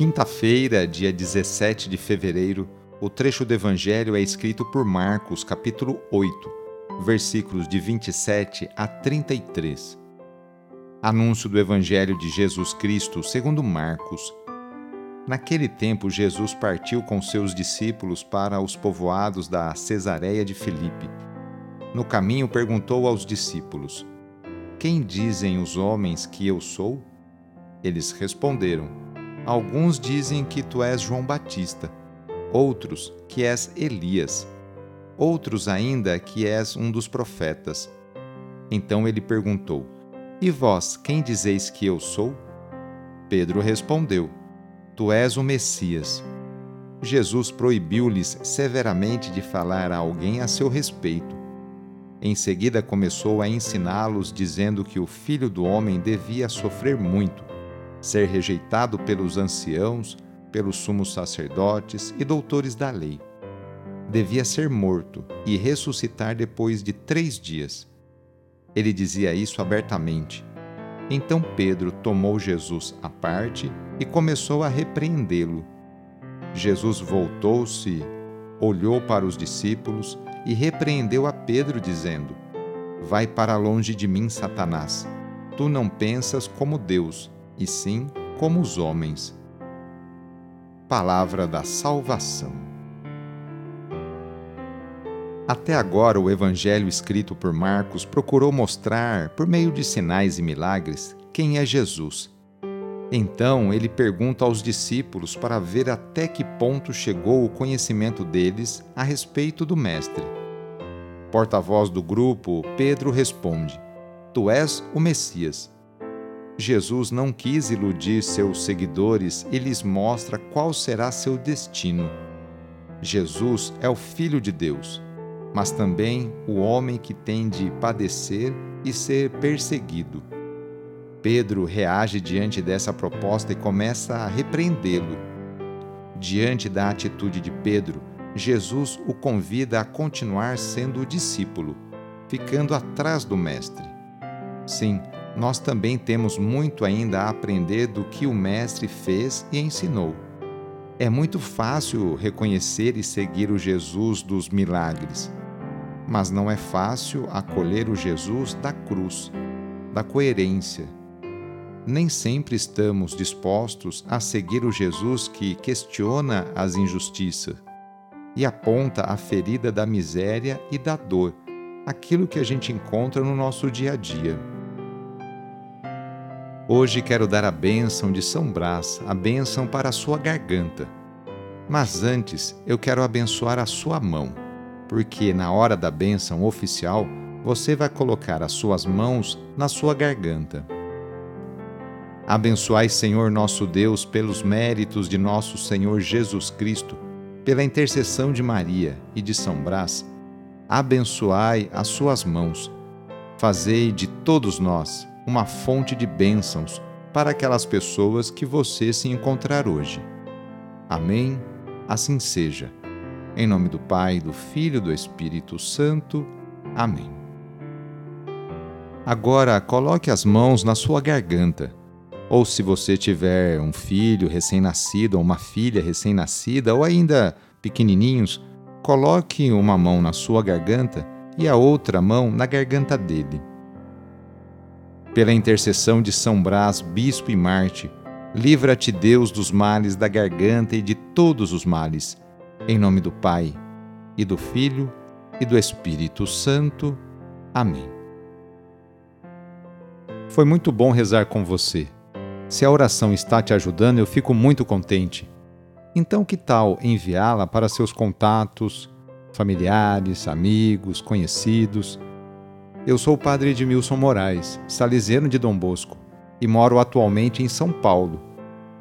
Quinta-feira, dia 17 de fevereiro, o trecho do Evangelho é escrito por Marcos, capítulo 8, versículos de 27 a 33. Anúncio do Evangelho de Jesus Cristo segundo Marcos. Naquele tempo, Jesus partiu com seus discípulos para os povoados da Cesareia de Filipe. No caminho, perguntou aos discípulos: Quem dizem os homens que eu sou? Eles responderam: Alguns dizem que tu és João Batista, outros que és Elias, outros ainda que és um dos profetas. Então ele perguntou: E vós, quem dizeis que eu sou? Pedro respondeu: Tu és o Messias. Jesus proibiu-lhes severamente de falar a alguém a seu respeito. Em seguida começou a ensiná-los, dizendo que o filho do homem devia sofrer muito ser rejeitado pelos anciãos, pelos sumos sacerdotes e doutores da lei. Devia ser morto e ressuscitar depois de três dias. Ele dizia isso abertamente. Então Pedro tomou Jesus à parte e começou a repreendê-lo. Jesus voltou-se, olhou para os discípulos e repreendeu a Pedro, dizendo: Vai para longe de mim, Satanás. Tu não pensas como Deus, e sim como os homens. Palavra da Salvação. Até agora, o Evangelho escrito por Marcos procurou mostrar, por meio de sinais e milagres, quem é Jesus. Então ele pergunta aos discípulos para ver até que ponto chegou o conhecimento deles a respeito do Mestre. Porta-voz do grupo, Pedro responde: Tu és o Messias. Jesus não quis iludir seus seguidores e lhes mostra qual será seu destino. Jesus é o Filho de Deus, mas também o homem que tem de padecer e ser perseguido. Pedro reage diante dessa proposta e começa a repreendê-lo. Diante da atitude de Pedro, Jesus o convida a continuar sendo o discípulo, ficando atrás do Mestre. Sim, nós também temos muito ainda a aprender do que o Mestre fez e ensinou. É muito fácil reconhecer e seguir o Jesus dos milagres, mas não é fácil acolher o Jesus da cruz, da coerência. Nem sempre estamos dispostos a seguir o Jesus que questiona as injustiças e aponta a ferida da miséria e da dor, aquilo que a gente encontra no nosso dia a dia. Hoje quero dar a bênção de São Brás, a bênção para a sua garganta. Mas antes eu quero abençoar a sua mão, porque na hora da bênção oficial você vai colocar as suas mãos na sua garganta. Abençoai, Senhor nosso Deus, pelos méritos de nosso Senhor Jesus Cristo, pela intercessão de Maria e de São Brás, abençoai as suas mãos. Fazei de todos nós uma fonte de bênçãos para aquelas pessoas que você se encontrar hoje. Amém? Assim seja. Em nome do Pai, do Filho e do Espírito Santo. Amém. Agora coloque as mãos na sua garganta. Ou se você tiver um filho recém-nascido ou uma filha recém-nascida ou ainda pequenininhos, coloque uma mão na sua garganta e a outra mão na garganta dele. Pela intercessão de São Brás, bispo e Marte, livra-te Deus dos males da garganta e de todos os males. Em nome do Pai, e do Filho, e do Espírito Santo. Amém. Foi muito bom rezar com você. Se a oração está te ajudando, eu fico muito contente. Então, que tal enviá-la para seus contatos, familiares, amigos, conhecidos? Eu sou o padre Edmilson Moraes, salesiano de Dom Bosco, e moro atualmente em São Paulo.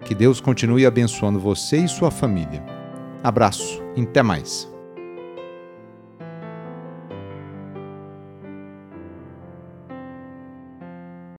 Que Deus continue abençoando você e sua família. Abraço, até mais.